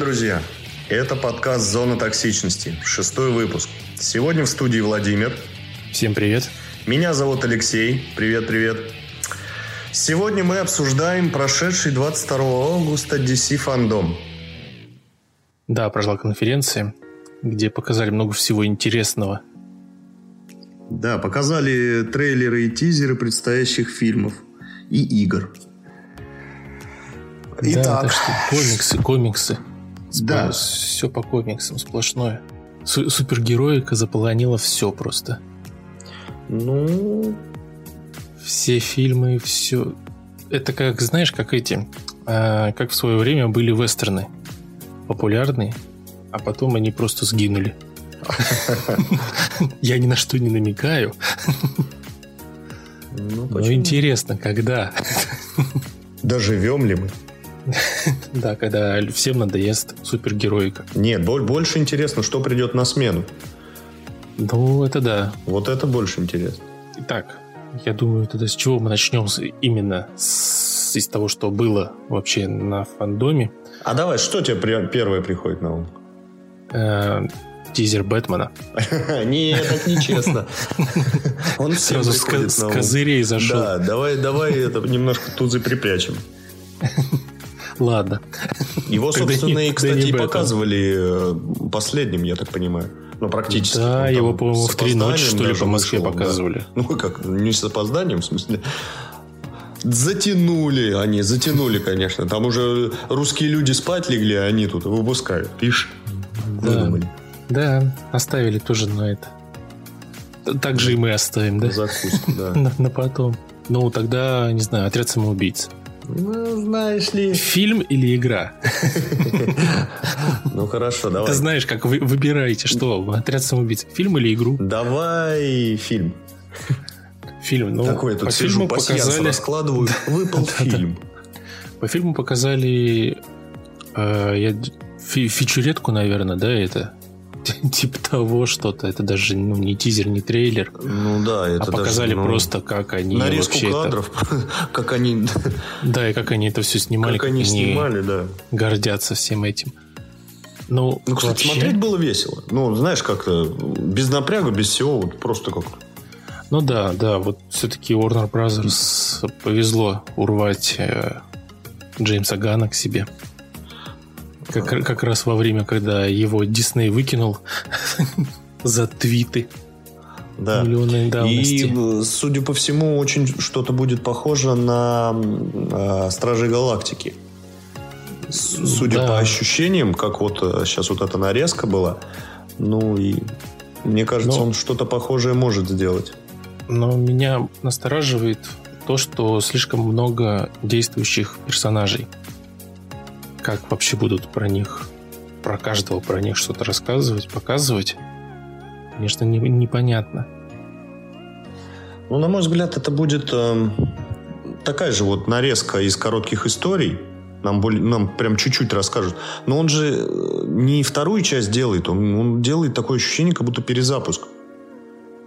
друзья! Это подкаст «Зона токсичности», шестой выпуск. Сегодня в студии Владимир. Всем привет. Меня зовут Алексей. Привет-привет. Сегодня мы обсуждаем прошедший 22 августа DC фандом. Да, прошла конференция, где показали много всего интересного. Да, показали трейлеры и тизеры предстоящих фильмов и игр. Итак. Да, так что комиксы, комиксы. Да. Все по комиксам сплошное. Су- супергероика заполонила все просто. Ну... Все фильмы, все... Это как, знаешь, как эти... А, как в свое время были вестерны. Популярные, а потом они просто сгинули. Я ни на что не намекаю. Ну, Но интересно, когда? Доживем ли мы? Да, когда всем надоест супергероика. Нет, больше интересно, что придет на смену. Ну, это да. Вот это больше интересно. Итак, я думаю, тогда с чего мы начнем именно с, из того, что было вообще на фандоме. А давай, что тебе первое приходит на ум? Э, тизер Бэтмена. Нет, это нечестно. Он сразу с козырей зашел. Да, давай, давай это немножко тузы припрячем. Ладно. Его, собственно, и, кстати, показывали э, последним, я так понимаю. Ну, практически. Да, ну, его, по-моему, в три ночи, что ли, по Москве вышел, показывали. Да. Ну, как, не с опозданием, в смысле. Затянули они, затянули, конечно. Там уже русские люди спать легли, а они тут выпускают. Ишь, да. выдумали. Да, оставили тоже на это. Так же и мы оставим, да? Закуску, да. на, на потом. Ну, тогда, не знаю, отряд самоубийц. Ну, знаешь ли... Фильм или игра? Ну, хорошо, давай. Ты знаешь, как вы выбираете, что? Отряд самоубийц. Фильм или игру? Давай фильм. Фильм. Ну, Такой тут по сижу, фильму показали... раскладываю. Выпал фильм. По фильму показали э, я, фи фичуретку, наверное, да, это? типа того что-то. Это даже ну, не тизер, не трейлер. Ну да, это а показали даже, ну, просто, как они нарезку вообще кадров, это... как они... Да, и как они это все снимали. Как, как они снимали, да. Гордятся всем этим. Ну, ну кстати, вообще... смотреть было весело. Ну, знаешь, как-то без напряга, без всего, вот просто как-то. Ну да, да, вот все-таки Warner Brothers повезло урвать э, Джеймса Гана к себе. Как, как раз во время, когда его Дисней выкинул за твиты. Да. Миллионной давности. И, судя по всему, очень что-то будет похоже на э, Стражи Галактики. Судя да. по ощущениям, как вот сейчас вот эта нарезка была, ну и мне кажется, Но... он что-то похожее может сделать. Но меня настораживает то, что слишком много действующих персонажей как вообще будут про них, про каждого про них что-то рассказывать, показывать, конечно, не, непонятно. Ну, на мой взгляд, это будет э, такая же вот нарезка из коротких историй. Нам, более, нам прям чуть-чуть расскажут. Но он же э, не вторую часть делает, он, он делает такое ощущение, как будто перезапуск.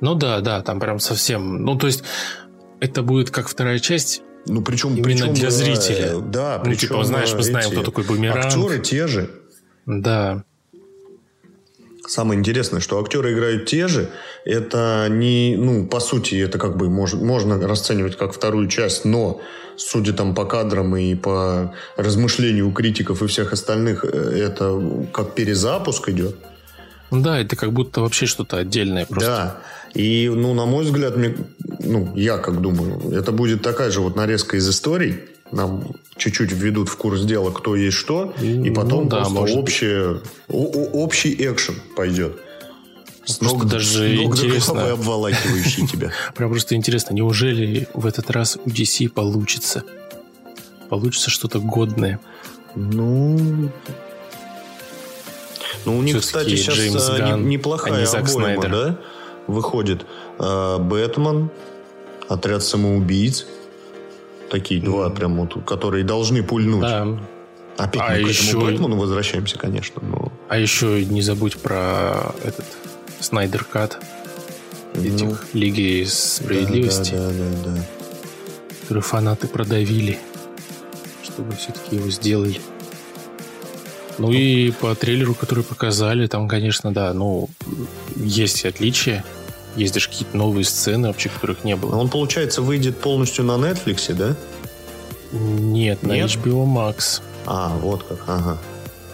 Ну да, да, там прям совсем... Ну, то есть, это будет как вторая часть, ну, причем... Именно причем, для зрителя. Да, ну, причем... Типа, знаешь, мы знаем, эти кто такой Бумеранг. Актеры те же. Да. Самое интересное, что актеры играют те же. Это не, ну, по сути, это как бы может, можно расценивать как вторую часть, но судя там по кадрам и по размышлению критиков и всех остальных, э, это как перезапуск идет. Да, это как будто вообще что-то отдельное просто. Да. И, ну, на мой взгляд, мне, ну, я как думаю, это будет такая же вот нарезка из историй. Нам чуть-чуть введут в курс дела, кто есть что, и ну потом ну, да, просто общее, общий экшен пойдет. С ног, даже с ног интересно. до обволакивающий тебя. Прям просто интересно, неужели в этот раз у DC получится? Получится что-то годное? Ну, ну, у них, кстати, сейчас Джеймс а, Ган, неплохая а не обойма, да? Выходит э, Бэтмен, Отряд самоубийц. Такие mm. два прям вот, которые должны пульнуть. Да. Опять а мы еще... к этому Бэтмену возвращаемся, конечно. Но... А еще не забудь про этот Снайдер Кат этих ну, Лиги Справедливости. Да, да, да, да, да. Которые фанаты продавили, чтобы все-таки его сделали. Ну и по трейлеру, который показали, там, конечно, да, ну, есть отличия. Есть даже какие-то новые сцены, вообще, которых не было. Он, получается, выйдет полностью на Netflix, да? Нет, на HBO Max. А, вот как, ага.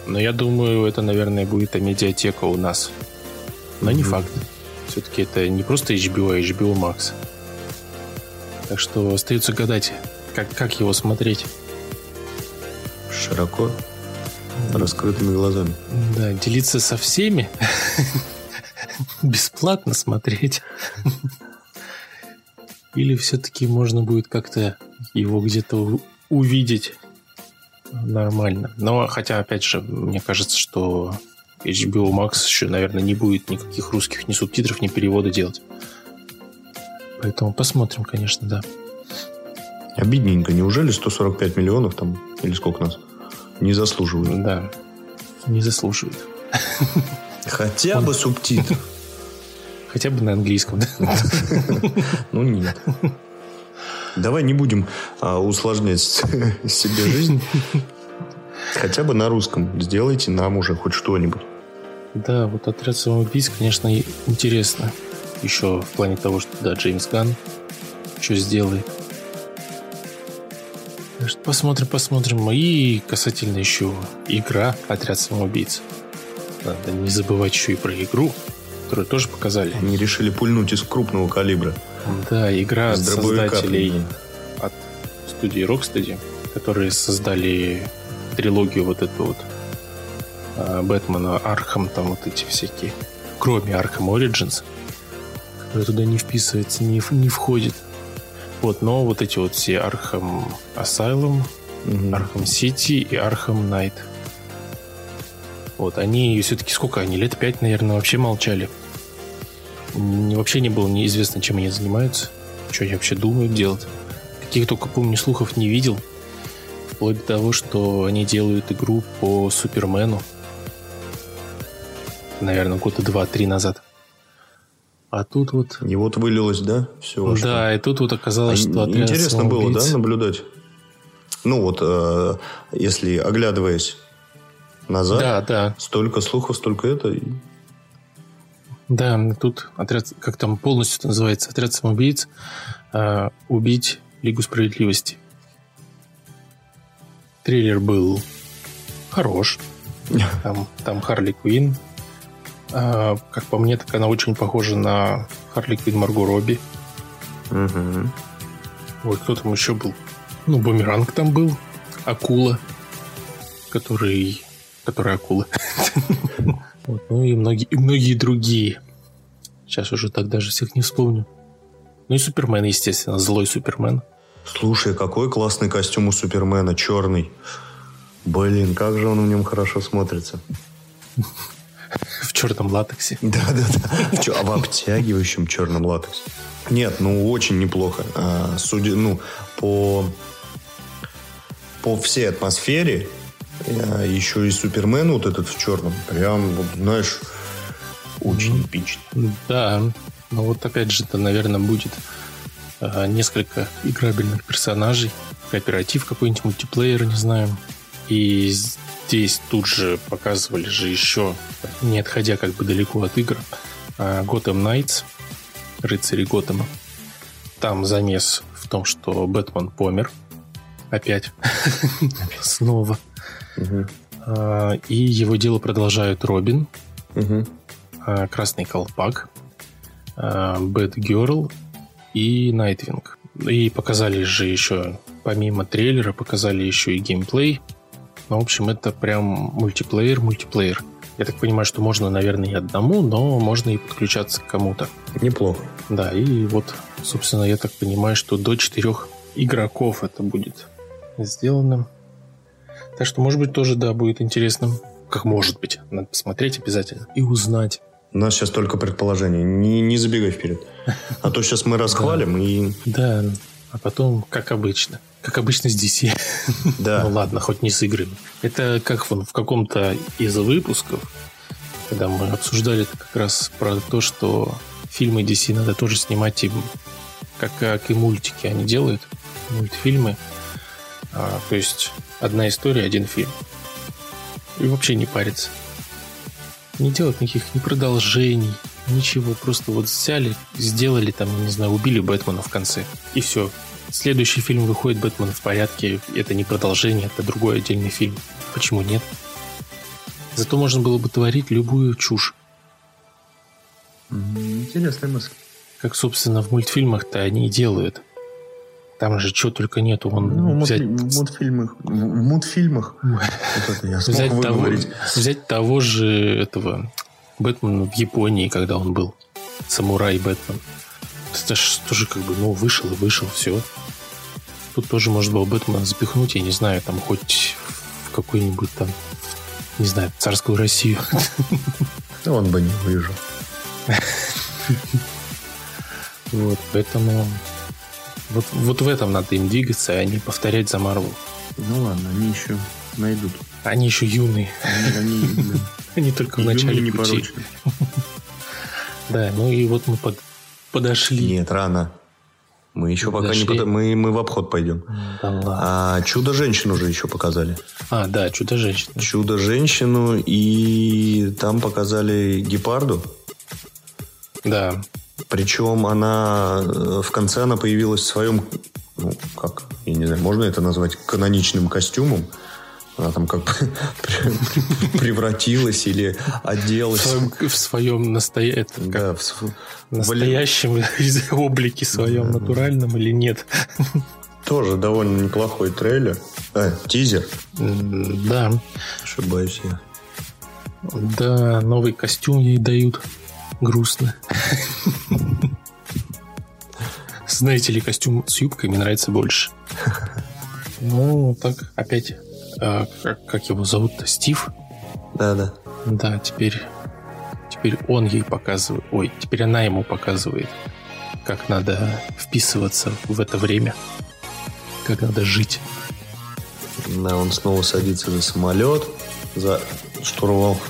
Но я думаю, это, наверное, будет медиатека у нас. Но mm-hmm. не факт. Все-таки это не просто HBO, а HBO Max. Так что остается гадать, как, как его смотреть. Широко, раскрытыми глазами. Да, делиться со всеми, бесплатно смотреть. Или все-таки можно будет как-то его где-то увидеть нормально. Но хотя, опять же, мне кажется, что HBO Max еще, наверное, не будет никаких русских ни субтитров, ни перевода делать. Поэтому посмотрим, конечно, да. Обидненько. Неужели 145 миллионов там, или сколько нас, не заслуживают? Да, не заслуживают. Хотя бы субтитр. Хотя бы на английском, да? Ну, нет. Давай не будем а, усложнять себе жизнь. Хотя бы на русском. Сделайте нам уже хоть что-нибудь. Да, вот отряд самоубийц, конечно, интересно. Еще в плане того, что да, Джеймс Ган что сделает. Посмотрим, посмотрим. И касательно еще игра «Отряд самоубийц». Надо не забывать еще и про игру, которую тоже показали. Они решили пульнуть из крупного калибра. Да, игра от создателей от студии Rocksteady, которые создали трилогию вот эту вот а, Бэтмена, Arkham, там вот эти всякие, кроме Arkham Origins, который туда не вписывается, не, не входит. Вот, но вот эти вот все Arkham Asylum, Arkham City и Arkham Knight. Вот, они все-таки сколько они? Лет пять, наверное, вообще молчали. Вообще не было неизвестно, чем они занимаются, что они вообще думают делать. Каких только, помню, слухов не видел. Вплоть до того, что они делают игру по Супермену. Наверное, года два-три назад. А тут вот... И вот вылилось, да? Все. Да, и тут вот оказалось, а что отряд Интересно было, да, наблюдать? Ну вот, э, если оглядываясь назад, да, да. столько слухов, столько это. Да, тут отряд, как там полностью это называется, отряд самоубийц, э, убить Лигу справедливости. Трейлер был хорош. Там, там Харли Квин, как по мне, так она очень похожа на Харли Квин Марго Робби. Угу. Вот кто там еще был? Ну, Бумеранг там был. Акула. Который... Который акула. вот, ну и многие, и многие другие. Сейчас уже так даже всех не вспомню. Ну и Супермен, естественно. Злой Супермен. Слушай, какой классный костюм у Супермена. Черный. Блин, как же он в нем хорошо смотрится. В черном латексе. Да, да, да. В, в обтягивающем черном латексе. Нет, ну очень неплохо. А, судя, ну, по, по всей атмосфере, а, еще и Супермен вот этот в черном, прям, вот, знаешь, очень эпично. Да, ну вот опять же, это, наверное, будет а, несколько играбельных персонажей, кооператив какой-нибудь, мультиплеер, не знаю. И здесь тут же показывали же еще, не отходя как бы далеко от игр, Gotham Knights, рыцари Готэма. Там замес в том, что Бэтмен помер. Опять. Снова. И его дело продолжают Робин, Красный Колпак, Бэт Герл и Nightwing. И показали же еще, помимо трейлера, показали еще и геймплей ну, в общем, это прям мультиплеер, мультиплеер. Я так понимаю, что можно, наверное, и одному, но можно и подключаться к кому-то. Неплохо. Да, и вот, собственно, я так понимаю, что до четырех игроков это будет сделано. Так что, может быть, тоже, да, будет интересно. Как может быть. Надо посмотреть обязательно и узнать. У нас сейчас только предположение. Не, не забегай вперед. А то сейчас мы расхвалим и... Да, а потом, как обычно. Как обычно с DC. Да. ну ладно, хоть не с играми. Это как вон в каком-то из выпусков, когда мы обсуждали как раз про то, что фильмы DC надо тоже снимать им, как, как и мультики они делают, мультфильмы. А, то есть одна история, один фильм. И вообще не париться. Не делать никаких ни продолжений, ничего. Просто вот взяли, сделали там, не знаю, убили Бэтмена в конце. И все. Следующий фильм выходит Бэтмен в порядке. Это не продолжение, это другой отдельный фильм. Почему нет? Зато можно было бы творить любую чушь. Интересная мысль. Как, собственно, в мультфильмах-то они и делают. Там же что только нету. Он ну, взять... В мультфильмах. В мультфильмах. вот это я смог взять того, взять того же этого Бэтмена в Японии, когда он был. Самурай Бэтмен. Это же тоже как бы, ну, вышел и вышел, все. Тут тоже можно было Бэтмена запихнуть, я не знаю, там хоть в какую-нибудь там, не знаю, царскую Россию. Он бы не выжил. Вот, поэтому вот, вот в этом надо им двигаться, а не повторять за Марвел. Ну ладно, они еще найдут. Они еще юные. Они, они, они только в начале пути. Да, ну и вот мы под, подошли. Нет, рано. Мы еще подошли. пока не под... мы, мы в обход пойдем. Да ладно. А чудо-женщину уже еще показали. А, да, чудо-женщину. Чудо-женщину и там показали гепарду. Да. Причем она э, в конце она появилась в своем, ну, как, я не знаю, можно это назвать каноничным костюмом. Она там как превратилась или оделась. В своем, в своем настоя... да, в... настоящем облике своем, натуральном или нет. Тоже довольно неплохой трейлер. А, тизер. Да. Ошибаюсь я. Да, новый костюм ей дают грустно. Знаете ли, костюм с юбкой мне нравится больше. Ну, так, опять, а, как, как его зовут-то? Стив? Да, да. Да, теперь, теперь он ей показывает, ой, теперь она ему показывает, как надо вписываться в это время, как надо жить. Да, он снова садится за самолет, за штурвал.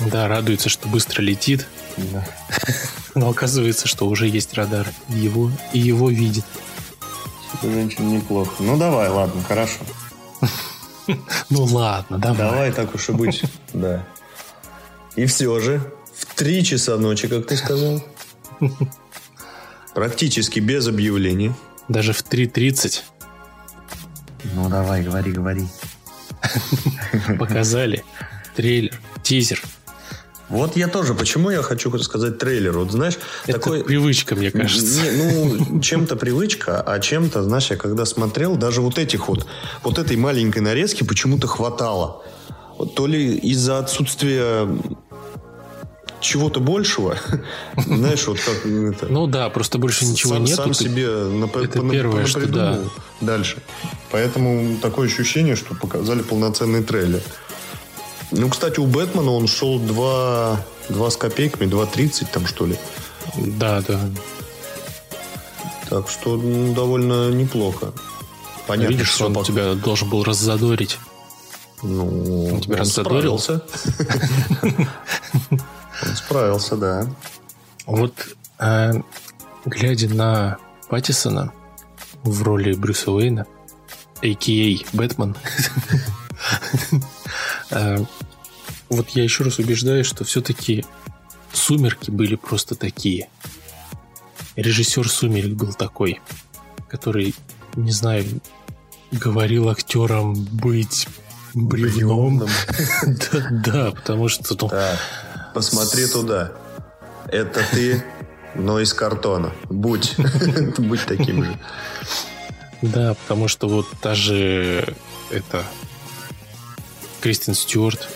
Да, радуется, что быстро летит, да. Но оказывается, что уже есть радар. Его, и его видит. Это женщина неплохо. Ну давай, ладно, хорошо. Ну ладно, давай. Давай так уж и быть. Да. И все же, в три часа ночи, как ты сказал, практически без объявлений. Даже в 3.30. Ну давай, говори, говори. Показали трейлер, тизер вот я тоже. Почему я хочу сказать трейлер? Вот знаешь, это такой... привычка, мне кажется. Не, ну, чем-то привычка, а чем-то, знаешь, я когда смотрел, даже вот этих вот, вот этой маленькой нарезки почему-то хватало. То ли из-за отсутствия чего-то большего. Знаешь, вот как это... Ну да, просто больше ничего сам, нет. Сам себе нап... это первое, что да. дальше. Поэтому такое ощущение, что показали полноценный трейлер. Ну, кстати, у Бэтмена он шел 2, 2 с копейками, 2.30 там, что ли. Да, да. Так что ну, довольно неплохо. Понятно, Видишь, что он пока... тебя должен был раззадорить. Ну, он тебя он раззадорился. Он справился, да. Вот, а, глядя на Паттисона в роли Брюса Уэйна, а.к.а. Бэтмен, вот я еще раз убеждаюсь, что все-таки «Сумерки» были просто такие. Режиссер «Сумерек» был такой, который, не знаю, говорил актерам быть бревном. да, потому что... Ну, посмотри туда. Это ты, но из картона. Будь. Будь таким же. Да, потому что вот та же это Кристин Стюарт,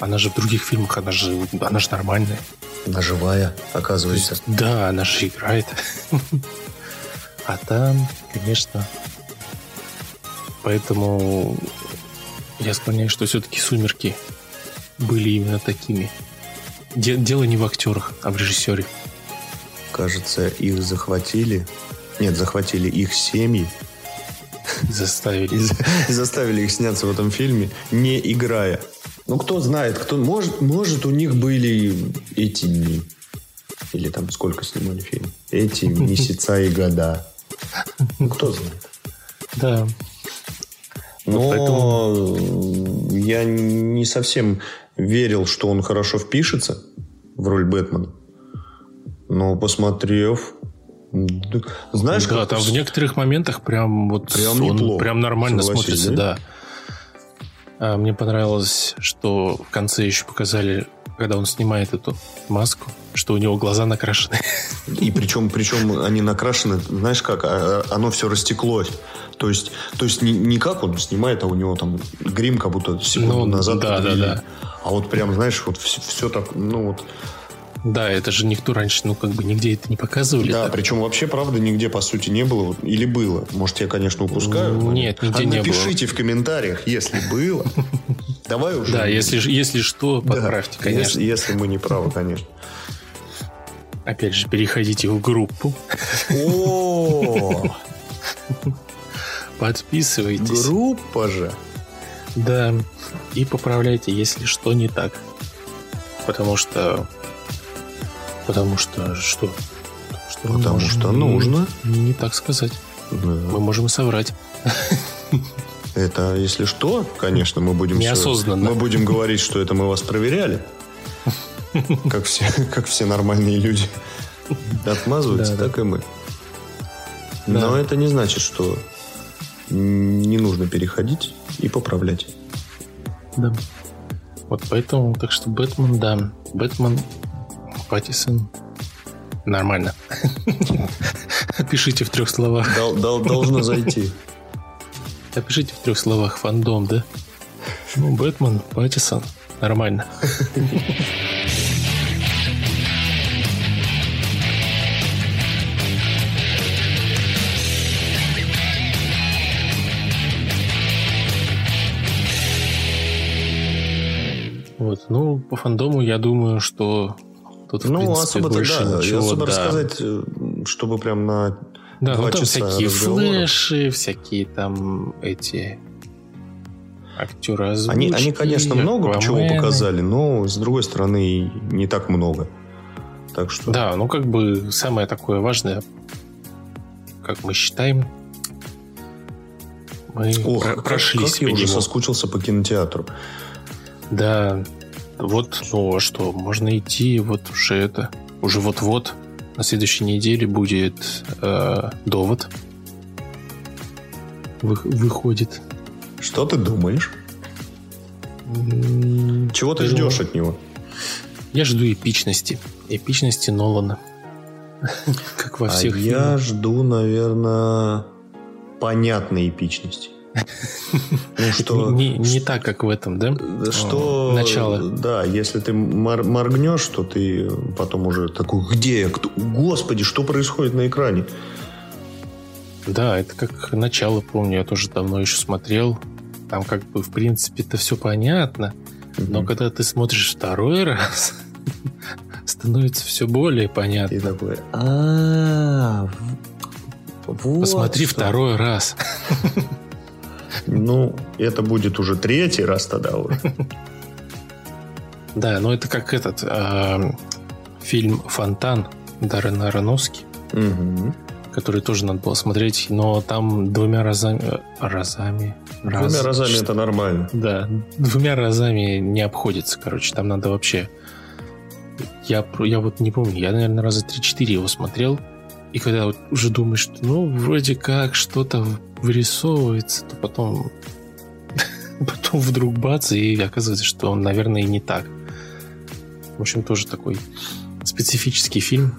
она же в других фильмах, она же, она же нормальная. Она живая, оказывается. Есть, да, она же играет. А там, конечно... Поэтому я склоняюсь, что все-таки «Сумерки» были именно такими. Дело не в актерах, а в режиссере. Кажется, их захватили. Нет, захватили их семьи Заставили. И заставили их сняться в этом фильме, не играя. Ну, кто знает, кто... Может, может у них были эти дни. Или там сколько снимали фильм? Эти месяца и года. Ну, кто знает. Да. Но поэтому... я не совсем верил, что он хорошо впишется в роль Бэтмена. Но посмотрев, знаешь, да, как там в некоторых моментах прям вот прям он неплохо, прям нормально смотрится, да. да. А, мне понравилось, что в конце еще показали, когда он снимает эту маску, что у него глаза накрашены. И причем, причем они накрашены, знаешь как, а, а, оно все растеклось. То есть, то есть не, не как он снимает, а у него там грим как будто секунду ну, назад. Да, да, да. А вот прям, знаешь, вот все, все так, ну вот да, это же никто раньше, ну, как бы нигде это не показывали. Да, так. причем вообще, правда, нигде, по сути, не было. Или было. Может, я, конечно, упускаю. Нет, нигде а не напишите было. Напишите в комментариях, если было. Давай уже. Да, если, если что, подправьте, конечно. Если мы не правы, конечно. Опять же, переходите в группу. О! Подписывайтесь. Группа же. Да. И поправляйте, если что не так. Потому что Потому что что? что Потому что нужно. Не, не так сказать. Да. Мы можем соврать. Это, если что, конечно, мы будем... Неосознанно. Мы будем говорить, что это мы вас проверяли. Как все, как все нормальные люди отмазываются, да, так да. и мы. Но да. это не значит, что не нужно переходить и поправлять. Да. Вот поэтому, так что Бэтмен, да. Бэтмен Паттисон. Нормально. Пишите в трех словах. Дол- дол- должно зайти. Опишите в трех словах фандом, да? Ну, Бэтмен, Паттисон. Нормально. Вот, ну, по фандому я думаю, что Тут, ну, принципе, особо больше да, ничего, особо да. рассказать, э, чтобы прям на да, два ну, там часа всякие разговора. флеши, всякие там эти актеры озвучки, они, они, конечно, много аквамены. чего показали, но, с другой стороны, не так много. Так что... Да, ну, как бы самое такое важное, как мы считаем, мы Ох, про- прошлись. Как, как я уже соскучился по кинотеатру. Да, вот, ну а что, можно идти, вот уже это, уже вот-вот на следующей неделе будет э, довод. Вы, выходит. Что ты думаешь? Mm, Чего ты ждешь от него? Я жду эпичности. Эпичности Нолана. как во всех а я жду, наверное, понятной эпичности. Ну, что, не, не так, как в этом, да? Что начало. Да, если ты мор- моргнешь, то ты потом уже такой, где я? Кто? Господи, что происходит на экране? Да, это как начало, помню, я тоже давно еще смотрел. Там как бы, в принципе, это все понятно. Но когда ты смотришь второй раз, становится все более понятно. И такой, а Посмотри второй раз. Ну, это будет уже третий раз тогда уже. Да, но это как этот а, фильм «Фонтан» Даррена Аронофски, который тоже надо было смотреть, но там двумя разами... Разами? Двумя разами это нормально. Да, двумя разами не обходится, короче, там надо вообще... Я, я вот не помню, я, наверное, раза 3-4 его смотрел, и когда вот уже думаешь, что ну, вроде как что-то вырисовывается, то потом потом вдруг бац, и оказывается, что он, наверное, и не так. В общем, тоже такой специфический фильм.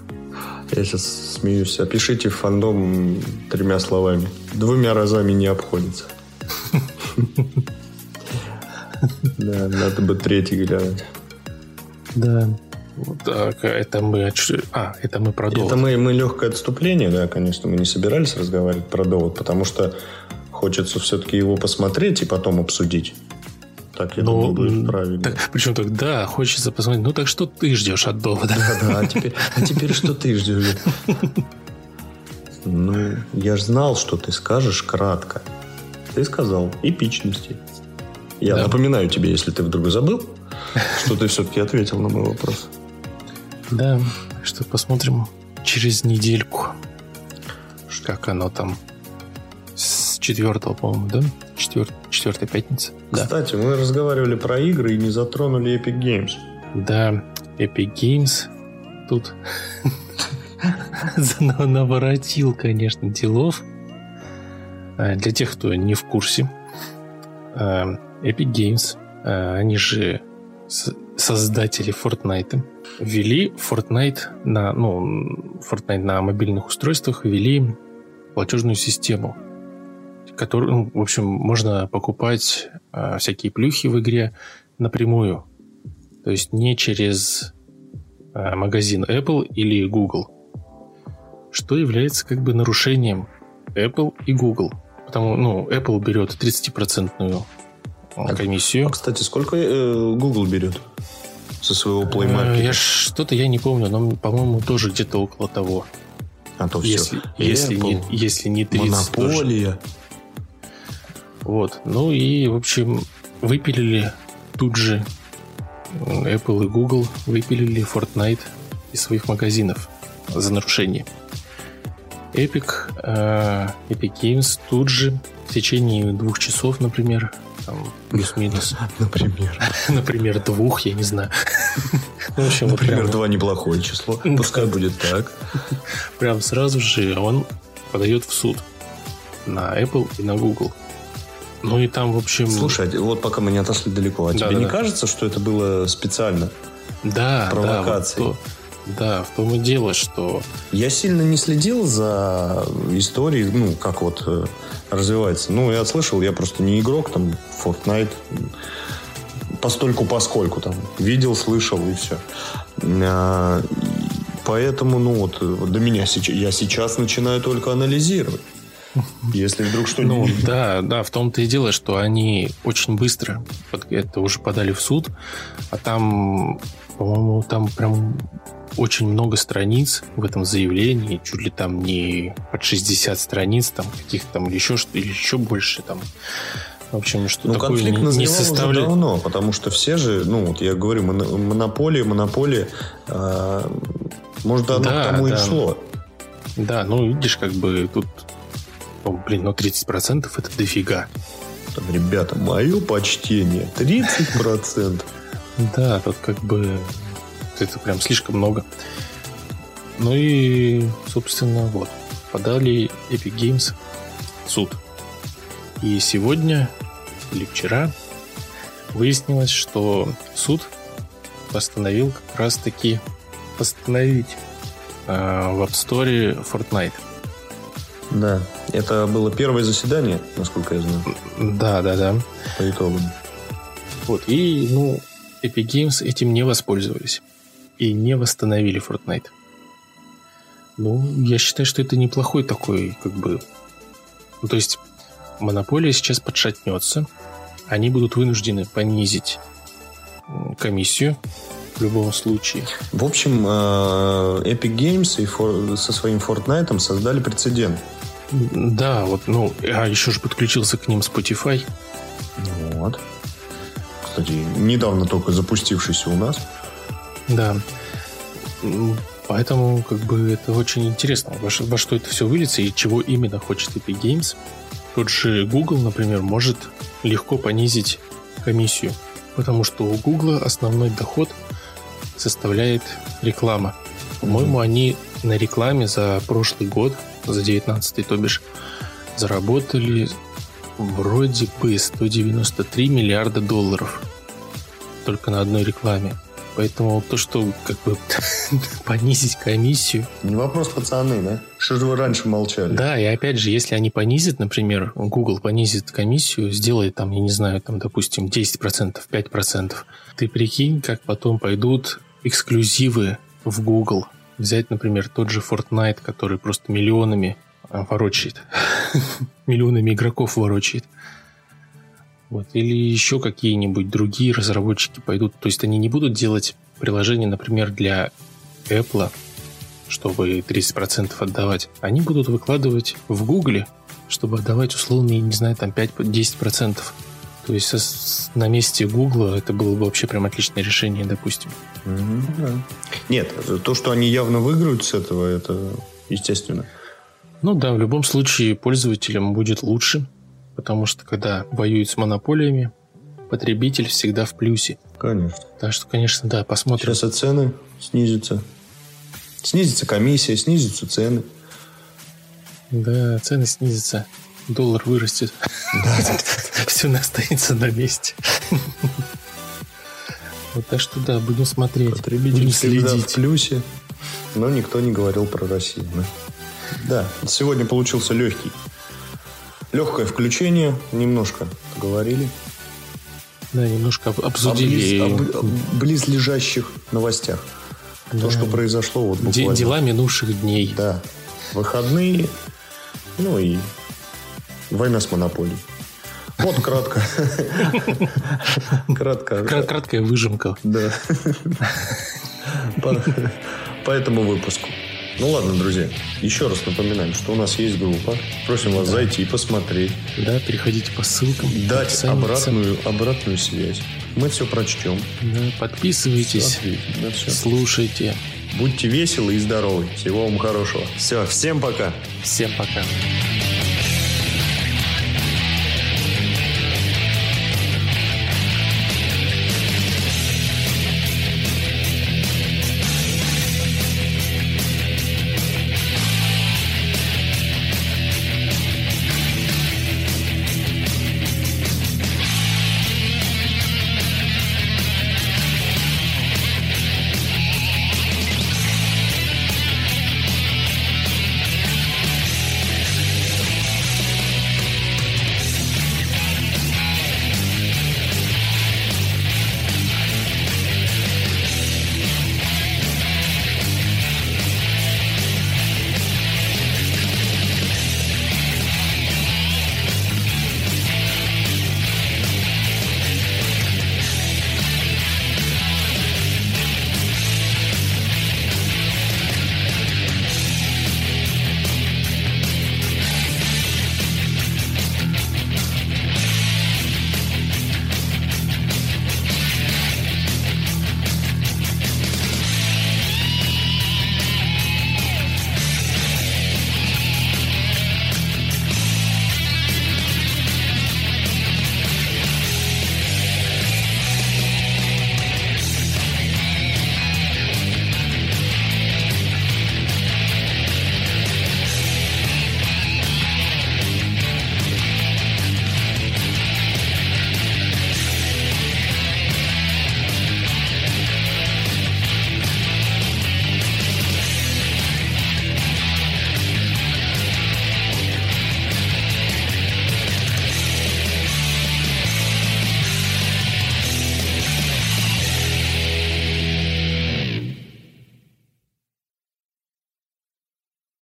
Я сейчас смеюсь. Опишите фандом тремя словами. Двумя разами не обходится. Да, надо бы третий глянуть. Да. Так, это мы... А, это мы про довод. Это мы, мы легкое отступление, да, конечно. Мы не собирались разговаривать про довод, потому что хочется все-таки его посмотреть и потом обсудить. Так, я ну, думаю, будет правильно. Так, причем так, да, хочется посмотреть. Ну так что ты ждешь от довода? Да, да, а теперь, а теперь что ты ждешь? Ну, я же знал, что ты скажешь кратко. Ты сказал эпичности. Я да. напоминаю тебе, если ты вдруг забыл, что ты все-таки ответил на мой вопрос. Да, что посмотрим через недельку, как оно там с четвертого, по-моему, да? Четвер... Четвертая пятница. Кстати, да. мы разговаривали про игры и не затронули Epic Games. Да, Epic Games тут наворотил, конечно, делов. А, для тех, кто не в курсе, а, Epic Games, а, они же создатели Fortnite, ввели Fortnite на, ну, Fortnite на мобильных устройствах, ввели платежную систему, которую, ну, в общем, можно покупать э, всякие плюхи в игре напрямую. То есть не через э, магазин Apple или Google. Что является как бы нарушением Apple и Google. Потому, ну, Apple берет 30% а, комиссию. А, кстати, сколько э, Google берет со своего Play Market? Я что-то я не помню, но, по-моему, тоже где-то около того. А то если, все. Если, не, если не 30. Монополия. Тоже. Вот. Ну и, в общем, выпилили тут же Apple и Google выпилили Fortnite из своих магазинов за нарушение. Epic, э, Epic Games тут же в течение двух часов, например, там, плюс-минус. Например. Например, двух, я не знаю. Ну, в общем, Например, прям... два неплохое число. Пускай будет так. Прям сразу же он подает в суд на Apple и на Google. Ну и там, в общем... Слушай, вот пока мы не отошли далеко, а да, тебе да, не да. кажется, что это было специально? Да, Провокацией? да. Вот да, в том и дело, что... Я сильно не следил за историей, ну, как вот э, развивается. Ну, я слышал, я просто не игрок, там, Fortnite, постольку поскольку там. Видел, слышал и все. А, поэтому, ну, вот, вот до меня сейчас, я сейчас начинаю только анализировать. Если вдруг что-нибудь... Ну, да, да, в том-то и дело, что они очень быстро это уже подали в суд, а там, по-моему, там прям очень много страниц в этом заявлении, чуть ли там не под 60 страниц, там каких-то там или еще, или еще больше там. В общем, что ну, такое конфликт не, не составляет... уже давно, потому что все же, ну, вот я говорю, монополия, монополия, э, может, одно да, к тому да. и шло. Да, ну, видишь, как бы тут, ну, блин, ну, 30% это дофига. Там, ребята, мое почтение, 30%. Да, тут как бы это прям слишком много. Ну и, собственно, вот. Подали Epic Games в суд. И сегодня или вчера выяснилось, что суд постановил как раз-таки постановить э, в App Store Fortnite. Да, это было первое заседание, насколько я знаю. Да, да, да. По итогам. Вот, и, ну, Epic Games этим не воспользовались и не восстановили Fortnite. Ну, я считаю, что это неплохой такой, как бы... Ну, то есть, монополия сейчас подшатнется, они будут вынуждены понизить комиссию в любом случае. В общем, э, Epic Games и for, со своим Fortnite создали прецедент. Да, вот, ну, а еще же подключился к ним Spotify. Вот. Кстати, недавно только запустившийся у нас. Да. Поэтому, как бы, это очень интересно, во, во что это все выльется и чего именно хочет Epic Games. Тот же Google, например, может легко понизить комиссию, потому что у Google основной доход составляет реклама. По-моему, mm-hmm. они на рекламе за прошлый год, за 19 то бишь, заработали вроде бы 193 миллиарда долларов только на одной рекламе. Поэтому то, что как бы понизить комиссию... Не вопрос, пацаны, да? Что же вы раньше молчали? Да, и опять же, если они понизят, например, Google понизит комиссию, сделает там, я не знаю, там, допустим, 10%, 5%, ты прикинь, как потом пойдут эксклюзивы в Google. Взять, например, тот же Fortnite, который просто миллионами ворочает. миллионами игроков ворочает. Вот. Или еще какие-нибудь другие разработчики пойдут. То есть они не будут делать приложение, например, для Apple, чтобы 30% отдавать. Они будут выкладывать в Google, чтобы отдавать условные, не знаю, там 5-10%. То есть на месте Google это было бы вообще прям отличное решение, допустим. Mm-hmm. Нет, то, что они явно выиграют с этого, это естественно. Ну да, в любом случае пользователям будет лучше, Потому что когда воюют с монополиями, потребитель всегда в плюсе. Конечно. Так что, конечно, да, посмотрим. Сейчас и цены снизятся. Снизится комиссия, снизятся цены. Да, цены снизятся. Доллар вырастет. Все останется на месте. Вот так что да, будем смотреть. Потребитель будем следить. в плюсе. Но никто не говорил про Россию. Да, сегодня получился легкий. Легкое включение, немножко говорили. Да, немножко обсудили. О, близ, о, близлежащих новостях. Да. То, что произошло вот буквально. Дела минувших дней. Да. Выходные, ну и война с монополией. Вот кратко. Кратко. Краткая выжимка. Да. По этому выпуску. Ну ладно, друзья, еще раз напоминаем, что у нас есть группа. Просим вас да. зайти и посмотреть. Да, переходите по ссылкам. Дать обратную, обратную связь. Мы все прочтем. Да, подписывайтесь, да, все. слушайте. Будьте веселы и здоровы. Всего вам хорошего. Все, всем пока. Всем пока.